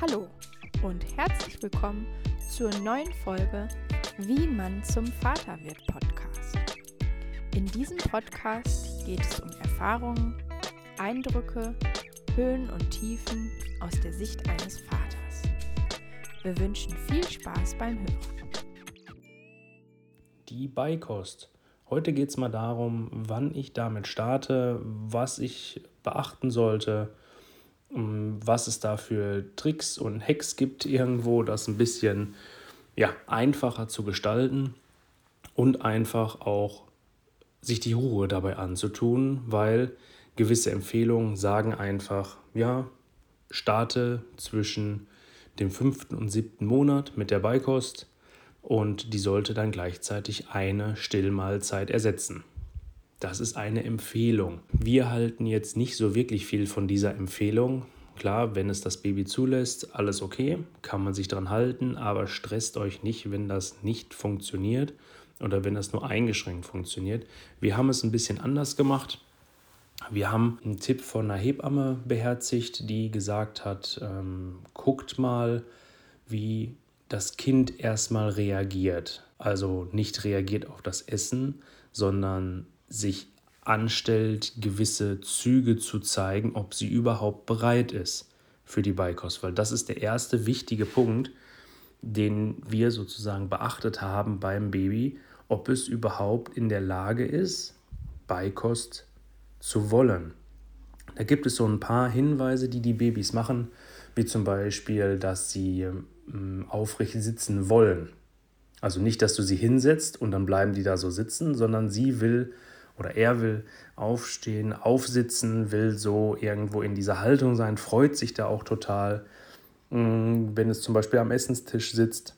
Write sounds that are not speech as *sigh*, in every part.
Hallo und herzlich willkommen zur neuen Folge Wie man zum Vater wird Podcast. In diesem Podcast geht es um Erfahrungen, Eindrücke, Höhen und Tiefen aus der Sicht eines Vaters. Wir wünschen viel Spaß beim Hören. Die Beikost. Heute geht es mal darum, wann ich damit starte, was ich beachten sollte, was es da für Tricks und Hacks gibt irgendwo, das ein bisschen ja, einfacher zu gestalten und einfach auch sich die Ruhe dabei anzutun, weil gewisse Empfehlungen sagen einfach, ja, starte zwischen dem fünften und siebten Monat mit der Beikost und die sollte dann gleichzeitig eine Stillmahlzeit ersetzen. Das ist eine Empfehlung. Wir halten jetzt nicht so wirklich viel von dieser Empfehlung. Klar, wenn es das Baby zulässt, alles okay, kann man sich dran halten, aber stresst euch nicht, wenn das nicht funktioniert oder wenn das nur eingeschränkt funktioniert. Wir haben es ein bisschen anders gemacht. Wir haben einen Tipp von einer Hebamme beherzigt, die gesagt hat, ähm, guckt mal, wie das Kind erstmal reagiert. Also nicht reagiert auf das Essen, sondern sich anstellt, gewisse Züge zu zeigen, ob sie überhaupt bereit ist für die Beikost. Weil das ist der erste wichtige Punkt, den wir sozusagen beachtet haben beim Baby, ob es überhaupt in der Lage ist, Beikost zu wollen. Da gibt es so ein paar Hinweise, die die Babys machen, wie zum Beispiel, dass sie ähm, aufrecht sitzen wollen. Also nicht, dass du sie hinsetzt und dann bleiben die da so sitzen, sondern sie will oder er will aufstehen, aufsitzen, will so irgendwo in dieser Haltung sein, freut sich da auch total. Mm, wenn es zum Beispiel am Essenstisch sitzt,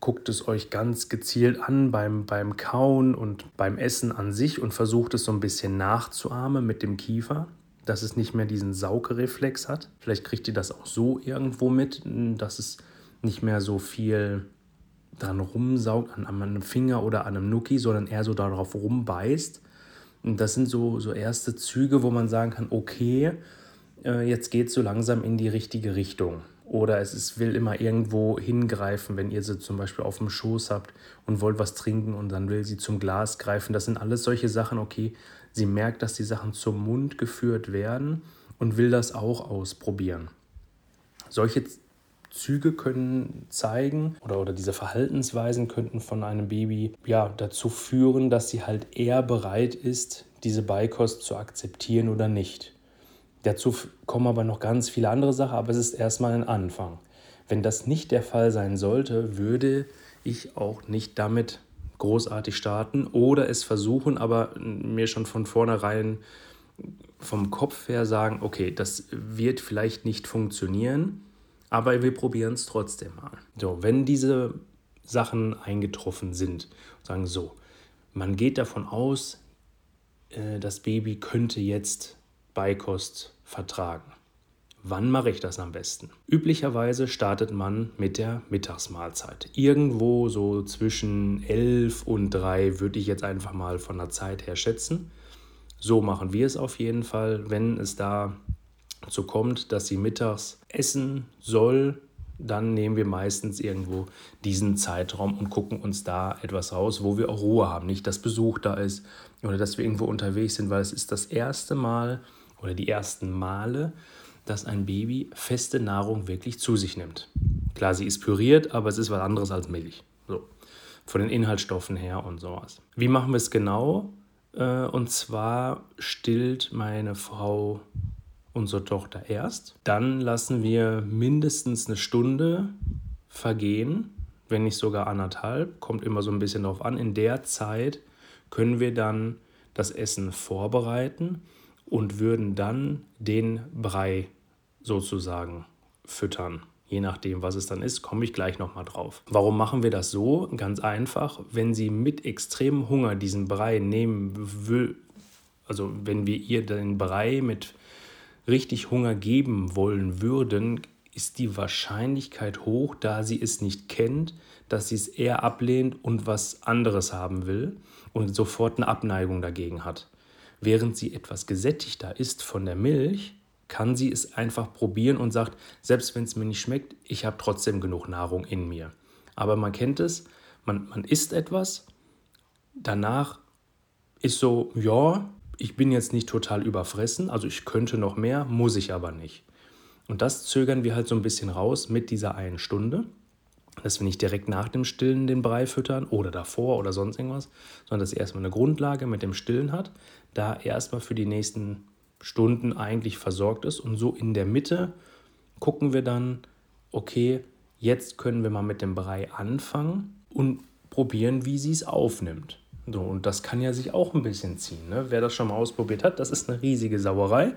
guckt es euch ganz gezielt an beim, beim Kauen und beim Essen an sich und versucht es so ein bisschen nachzuahmen mit dem Kiefer, dass es nicht mehr diesen Saugereflex hat. Vielleicht kriegt ihr das auch so irgendwo mit, dass es nicht mehr so viel dran rumsaugt, an, an einem Finger oder an einem Nuki, sondern eher so darauf rumbeißt. Und das sind so, so erste Züge, wo man sagen kann, okay, äh, jetzt geht es so langsam in die richtige Richtung. Oder es ist, will immer irgendwo hingreifen, wenn ihr sie zum Beispiel auf dem Schoß habt und wollt was trinken und dann will sie zum Glas greifen. Das sind alles solche Sachen, okay, sie merkt, dass die Sachen zum Mund geführt werden und will das auch ausprobieren. Solche Züge können zeigen oder, oder diese Verhaltensweisen könnten von einem Baby ja dazu führen, dass sie halt eher bereit ist, diese Beikost zu akzeptieren oder nicht. Dazu kommen aber noch ganz viele andere Sachen, aber es ist erstmal ein Anfang. Wenn das nicht der Fall sein sollte, würde ich auch nicht damit großartig starten oder es versuchen, aber mir schon von vornherein vom Kopf her sagen, okay, das wird vielleicht nicht funktionieren aber wir probieren es trotzdem mal. So, wenn diese Sachen eingetroffen sind, sagen so, man geht davon aus, äh, das Baby könnte jetzt Beikost vertragen. Wann mache ich das am besten? Üblicherweise startet man mit der Mittagsmahlzeit. Irgendwo so zwischen 11 und 3 würde ich jetzt einfach mal von der Zeit her schätzen. So machen wir es auf jeden Fall. Wenn es da so kommt, dass sie mittags essen soll, dann nehmen wir meistens irgendwo diesen Zeitraum und gucken uns da etwas raus, wo wir auch Ruhe haben. Nicht, dass Besuch da ist oder dass wir irgendwo unterwegs sind, weil es ist das erste Mal oder die ersten Male, dass ein Baby feste Nahrung wirklich zu sich nimmt. Klar, sie ist püriert, aber es ist was anderes als Milch. So. Von den Inhaltsstoffen her und sowas. Wie machen wir es genau? Äh, und zwar stillt meine Frau unsere Tochter erst. Dann lassen wir mindestens eine Stunde vergehen, wenn nicht sogar anderthalb. Kommt immer so ein bisschen darauf an. In der Zeit können wir dann das Essen vorbereiten und würden dann den Brei sozusagen füttern. Je nachdem, was es dann ist, komme ich gleich nochmal drauf. Warum machen wir das so? Ganz einfach, wenn sie mit extremem Hunger diesen Brei nehmen will, also wenn wir ihr den Brei mit richtig Hunger geben wollen würden, ist die Wahrscheinlichkeit hoch, da sie es nicht kennt, dass sie es eher ablehnt und was anderes haben will und sofort eine Abneigung dagegen hat. Während sie etwas gesättigter ist von der Milch, kann sie es einfach probieren und sagt, selbst wenn es mir nicht schmeckt, ich habe trotzdem genug Nahrung in mir. Aber man kennt es, man, man isst etwas, danach ist so, ja, ich bin jetzt nicht total überfressen, also ich könnte noch mehr, muss ich aber nicht. Und das zögern wir halt so ein bisschen raus mit dieser einen Stunde, dass wir nicht direkt nach dem Stillen den Brei füttern oder davor oder sonst irgendwas, sondern dass er erstmal eine Grundlage mit dem Stillen hat, da erstmal für die nächsten Stunden eigentlich versorgt ist und so in der Mitte gucken wir dann, okay, jetzt können wir mal mit dem Brei anfangen und probieren, wie sie es aufnimmt. So, und das kann ja sich auch ein bisschen ziehen. Ne? Wer das schon mal ausprobiert hat, das ist eine riesige Sauerei.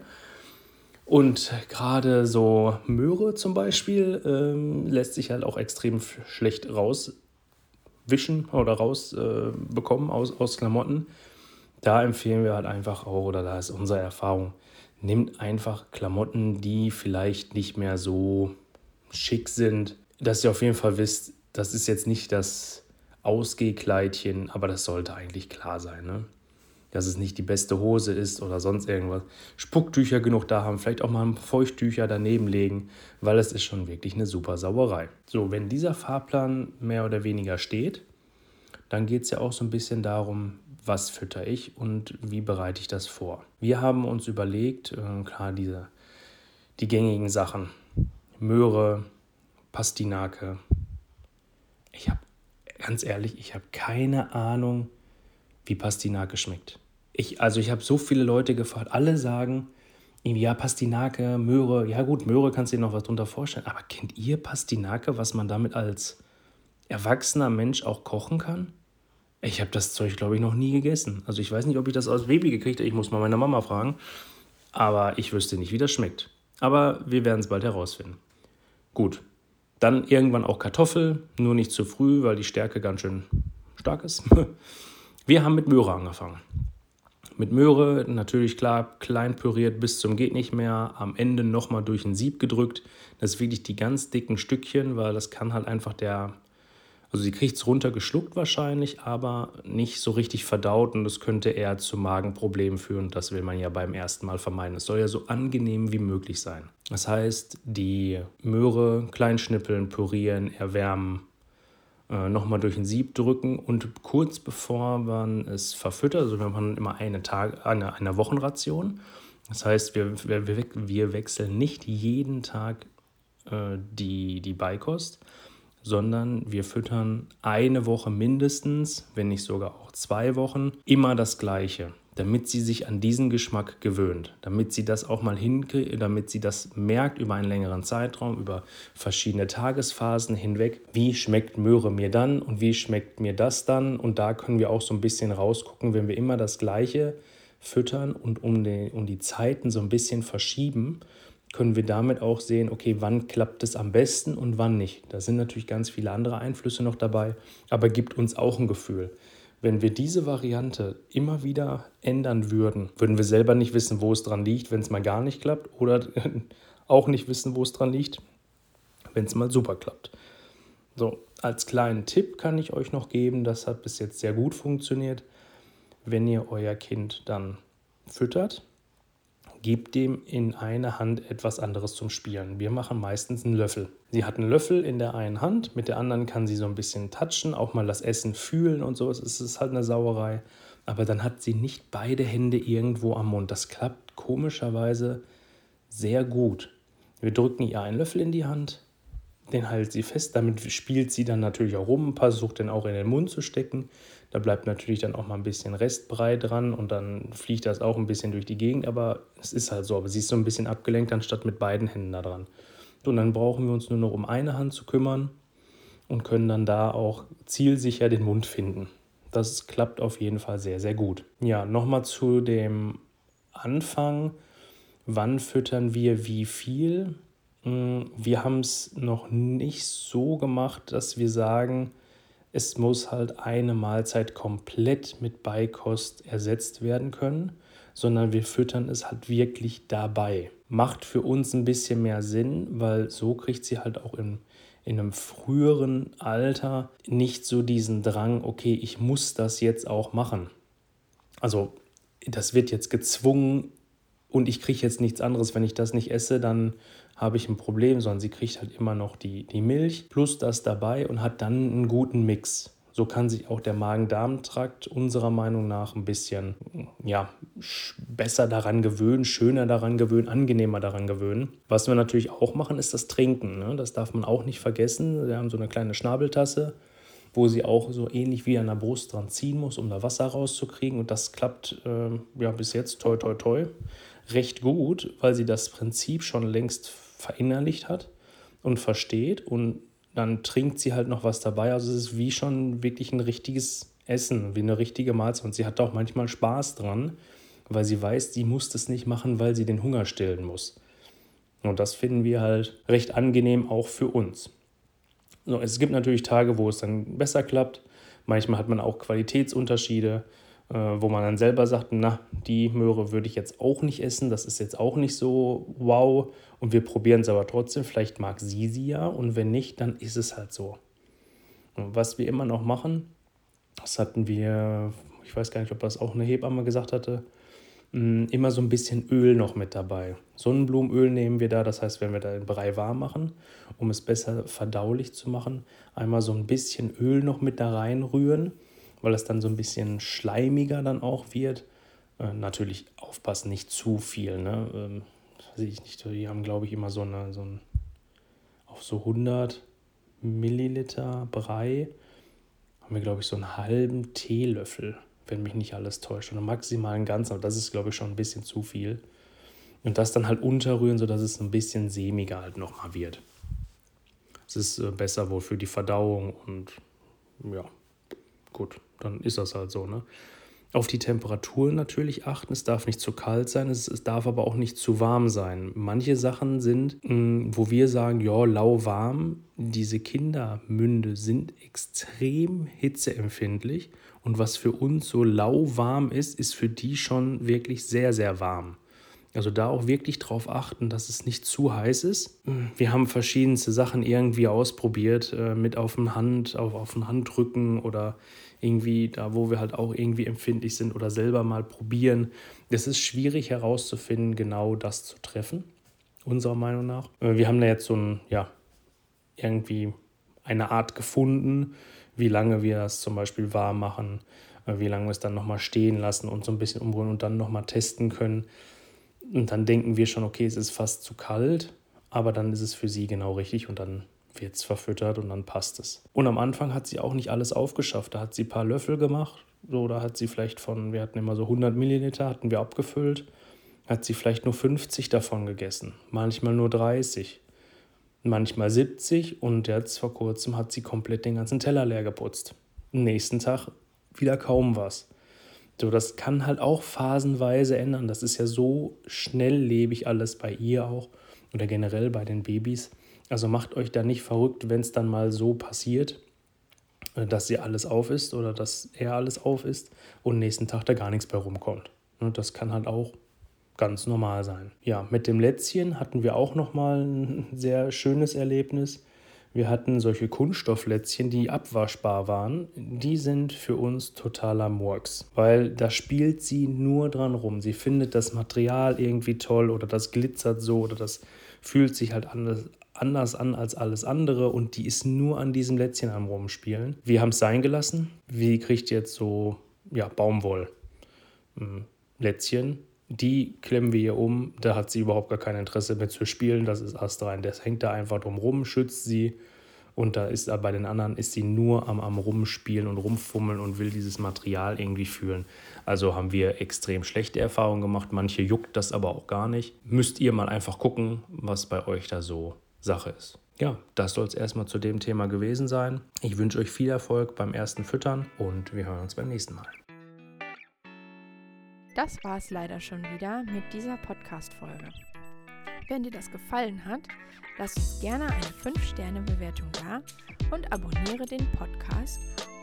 Und gerade so Möhre zum Beispiel ähm, lässt sich halt auch extrem schlecht rauswischen oder rausbekommen äh, aus, aus Klamotten. Da empfehlen wir halt einfach auch, oder da ist unsere Erfahrung, nimmt einfach Klamotten, die vielleicht nicht mehr so schick sind, dass ihr auf jeden Fall wisst, das ist jetzt nicht das Ausgehkleidchen, aber das sollte eigentlich klar sein, ne? dass es nicht die beste Hose ist oder sonst irgendwas. Spucktücher genug da haben, vielleicht auch mal Feuchttücher daneben legen, weil es ist schon wirklich eine super Sauerei. So, wenn dieser Fahrplan mehr oder weniger steht, dann geht es ja auch so ein bisschen darum, was fütter ich und wie bereite ich das vor. Wir haben uns überlegt, äh, klar, diese, die gängigen Sachen, Möhre, Pastinake. Ich habe, ganz ehrlich, ich habe keine Ahnung, wie Pastinake schmeckt. Ich, also ich habe so viele Leute gefragt, alle sagen, ja, Pastinake, Möhre, ja gut, Möhre kannst du dir noch was drunter vorstellen, aber kennt ihr Pastinake, was man damit als erwachsener Mensch auch kochen kann? Ich habe das Zeug, glaube ich, noch nie gegessen. Also ich weiß nicht, ob ich das aus Baby gekriegt habe, ich muss mal meine Mama fragen, aber ich wüsste nicht, wie das schmeckt. Aber wir werden es bald herausfinden. Gut, dann irgendwann auch Kartoffel, nur nicht zu früh, weil die Stärke ganz schön stark ist. *laughs* Wir haben mit Möhre angefangen. Mit Möhre natürlich klar klein püriert bis zum geht nicht mehr, am Ende nochmal durch ein Sieb gedrückt. Das ist wirklich die ganz dicken Stückchen, weil das kann halt einfach der, also sie kriegt es runtergeschluckt wahrscheinlich, aber nicht so richtig verdaut und das könnte eher zu Magenproblemen führen. Das will man ja beim ersten Mal vermeiden. Es soll ja so angenehm wie möglich sein. Das heißt, die Möhre kleinschnippeln, pürieren, erwärmen, äh, nochmal durch ein Sieb drücken und kurz bevor man es verfüttert, also wir machen immer eine, Tag, eine, eine Wochenration. Das heißt, wir, wir, wir wechseln nicht jeden Tag äh, die, die Beikost, sondern wir füttern eine Woche mindestens, wenn nicht sogar auch zwei Wochen, immer das Gleiche damit sie sich an diesen Geschmack gewöhnt, damit sie das auch mal hinkriegt, damit sie das merkt über einen längeren Zeitraum, über verschiedene Tagesphasen hinweg, wie schmeckt Möhre mir dann und wie schmeckt mir das dann? Und da können wir auch so ein bisschen rausgucken, wenn wir immer das Gleiche füttern und um die, um die Zeiten so ein bisschen verschieben, können wir damit auch sehen, okay, wann klappt es am besten und wann nicht. Da sind natürlich ganz viele andere Einflüsse noch dabei, aber gibt uns auch ein Gefühl. Wenn wir diese Variante immer wieder ändern würden, würden wir selber nicht wissen, wo es dran liegt, wenn es mal gar nicht klappt oder *laughs* auch nicht wissen, wo es dran liegt, wenn es mal super klappt. So, als kleinen Tipp kann ich euch noch geben, das hat bis jetzt sehr gut funktioniert. Wenn ihr euer Kind dann füttert, gebt dem in eine Hand etwas anderes zum Spielen. Wir machen meistens einen Löffel. Sie hat einen Löffel in der einen Hand, mit der anderen kann sie so ein bisschen touchen, auch mal das Essen fühlen und so. Es ist halt eine Sauerei. Aber dann hat sie nicht beide Hände irgendwo am Mund. Das klappt komischerweise sehr gut. Wir drücken ihr einen Löffel in die Hand, den hält sie fest. Damit spielt sie dann natürlich auch rum, versucht den auch in den Mund zu stecken. Da bleibt natürlich dann auch mal ein bisschen Restbrei dran und dann fliegt das auch ein bisschen durch die Gegend, aber es ist halt so. Aber sie ist so ein bisschen abgelenkt, anstatt mit beiden Händen da dran. Und dann brauchen wir uns nur noch um eine Hand zu kümmern und können dann da auch zielsicher den Mund finden. Das klappt auf jeden Fall sehr, sehr gut. Ja, nochmal zu dem Anfang. Wann füttern wir wie viel? Hm, wir haben es noch nicht so gemacht, dass wir sagen, es muss halt eine Mahlzeit komplett mit Beikost ersetzt werden können, sondern wir füttern es halt wirklich dabei. Macht für uns ein bisschen mehr Sinn, weil so kriegt sie halt auch in, in einem früheren Alter nicht so diesen Drang, okay, ich muss das jetzt auch machen. Also das wird jetzt gezwungen und ich kriege jetzt nichts anderes. Wenn ich das nicht esse, dann habe ich ein Problem, sondern sie kriegt halt immer noch die, die Milch plus das dabei und hat dann einen guten Mix. So kann sich auch der Magen-Darm-Trakt unserer Meinung nach ein bisschen ja, besser daran gewöhnen, schöner daran gewöhnen, angenehmer daran gewöhnen. Was wir natürlich auch machen, ist das Trinken. Ne? Das darf man auch nicht vergessen. Wir haben so eine kleine Schnabeltasse, wo sie auch so ähnlich wie an der Brust dran ziehen muss, um da Wasser rauszukriegen. Und das klappt äh, ja bis jetzt toi toi toi recht gut, weil sie das Prinzip schon längst verinnerlicht hat und versteht und dann trinkt sie halt noch was dabei. Also es ist wie schon wirklich ein richtiges Essen, wie eine richtige Mahlzeit. Und sie hat auch manchmal Spaß dran, weil sie weiß, sie muss das nicht machen, weil sie den Hunger stillen muss. Und das finden wir halt recht angenehm auch für uns. So, es gibt natürlich Tage, wo es dann besser klappt. Manchmal hat man auch Qualitätsunterschiede. Äh, wo man dann selber sagt, na, die Möhre würde ich jetzt auch nicht essen, das ist jetzt auch nicht so wow und wir probieren es aber trotzdem, vielleicht mag sie sie ja und wenn nicht, dann ist es halt so. Was wir immer noch machen, das hatten wir, ich weiß gar nicht, ob das auch eine Hebamme gesagt hatte, mm, immer so ein bisschen Öl noch mit dabei. Sonnenblumenöl nehmen wir da, das heißt, wenn wir da den Brei warm machen, um es besser verdaulich zu machen, einmal so ein bisschen Öl noch mit da reinrühren weil es dann so ein bisschen schleimiger dann auch wird. Äh, natürlich aufpassen, nicht zu viel. Ne? Ähm, weiß ich nicht, die haben, glaube ich, immer so, eine, so ein, auf so 100 Milliliter Brei haben wir, glaube ich, so einen halben Teelöffel, wenn mich nicht alles täuscht. Oder maximal einen ganzen, aber das ist, glaube ich, schon ein bisschen zu viel. Und das dann halt unterrühren, sodass es ein bisschen sämiger halt nochmal wird. Es ist äh, besser wohl für die Verdauung und ja, gut dann ist das halt so. Ne? Auf die Temperatur natürlich achten. Es darf nicht zu kalt sein, es, es darf aber auch nicht zu warm sein. Manche Sachen sind, mm, wo wir sagen, ja, lauwarm, diese Kindermünde sind extrem hitzeempfindlich. Und was für uns so lauwarm ist, ist für die schon wirklich sehr, sehr warm. Also da auch wirklich drauf achten, dass es nicht zu heiß ist. Wir haben verschiedenste Sachen irgendwie ausprobiert, äh, mit auf den Hand, auf, auf den Handrücken oder irgendwie da, wo wir halt auch irgendwie empfindlich sind oder selber mal probieren. Es ist schwierig herauszufinden, genau das zu treffen, unserer Meinung nach. Äh, wir haben da jetzt so ein, ja, irgendwie eine Art gefunden, wie lange wir das zum Beispiel warm machen, äh, wie lange wir es dann nochmal stehen lassen und so ein bisschen umrühren und dann nochmal testen können. Und dann denken wir schon, okay, es ist fast zu kalt, aber dann ist es für sie genau richtig und dann wird es verfüttert und dann passt es. Und am Anfang hat sie auch nicht alles aufgeschafft. Da hat sie ein paar Löffel gemacht. Da hat sie vielleicht von, wir hatten immer so 100 Milliliter, hatten wir abgefüllt, hat sie vielleicht nur 50 davon gegessen, manchmal nur 30, manchmal 70 und jetzt vor kurzem hat sie komplett den ganzen Teller leer geputzt. Am nächsten Tag wieder kaum was. So, das kann halt auch phasenweise ändern. Das ist ja so schnelllebig alles bei ihr auch oder generell bei den Babys. Also macht euch da nicht verrückt, wenn es dann mal so passiert, äh, dass sie alles auf ist oder dass er alles auf ist und nächsten Tag da gar nichts bei rumkommt. Ne, das kann halt auch ganz normal sein. Ja, mit dem Lätzchen hatten wir auch nochmal ein sehr schönes Erlebnis. Wir hatten solche Kunststofflätzchen, die abwaschbar waren. Die sind für uns totaler Murks, weil da spielt sie nur dran rum. Sie findet das Material irgendwie toll oder das glitzert so oder das fühlt sich halt anders, anders an als alles andere und die ist nur an diesem Lätzchen am Rumspielen. Wir haben es sein gelassen. Wie kriegt jetzt so ja, Baumwoll. Lätzchen, die klemmen wir hier um. Da hat sie überhaupt gar kein Interesse mehr zu spielen. Das ist astrein. Das hängt da einfach drum rum, schützt sie. Und da ist bei den anderen ist sie nur am, am Rumspielen und Rumfummeln und will dieses Material irgendwie fühlen. Also haben wir extrem schlechte Erfahrungen gemacht. Manche juckt das aber auch gar nicht. Müsst ihr mal einfach gucken, was bei euch da so Sache ist. Ja, das soll es erstmal zu dem Thema gewesen sein. Ich wünsche euch viel Erfolg beim ersten Füttern und wir hören uns beim nächsten Mal. Das war es leider schon wieder mit dieser Podcast-Folge. Wenn dir das gefallen hat, lass uns gerne eine 5-Sterne-Bewertung da und abonniere den Podcast,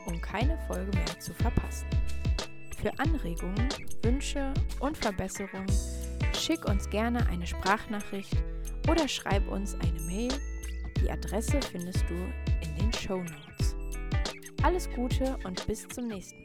um keine Folge mehr zu verpassen. Für Anregungen, Wünsche und Verbesserungen schick uns gerne eine Sprachnachricht oder schreib uns eine Mail. Die Adresse findest du in den Show Notes. Alles Gute und bis zum nächsten Mal.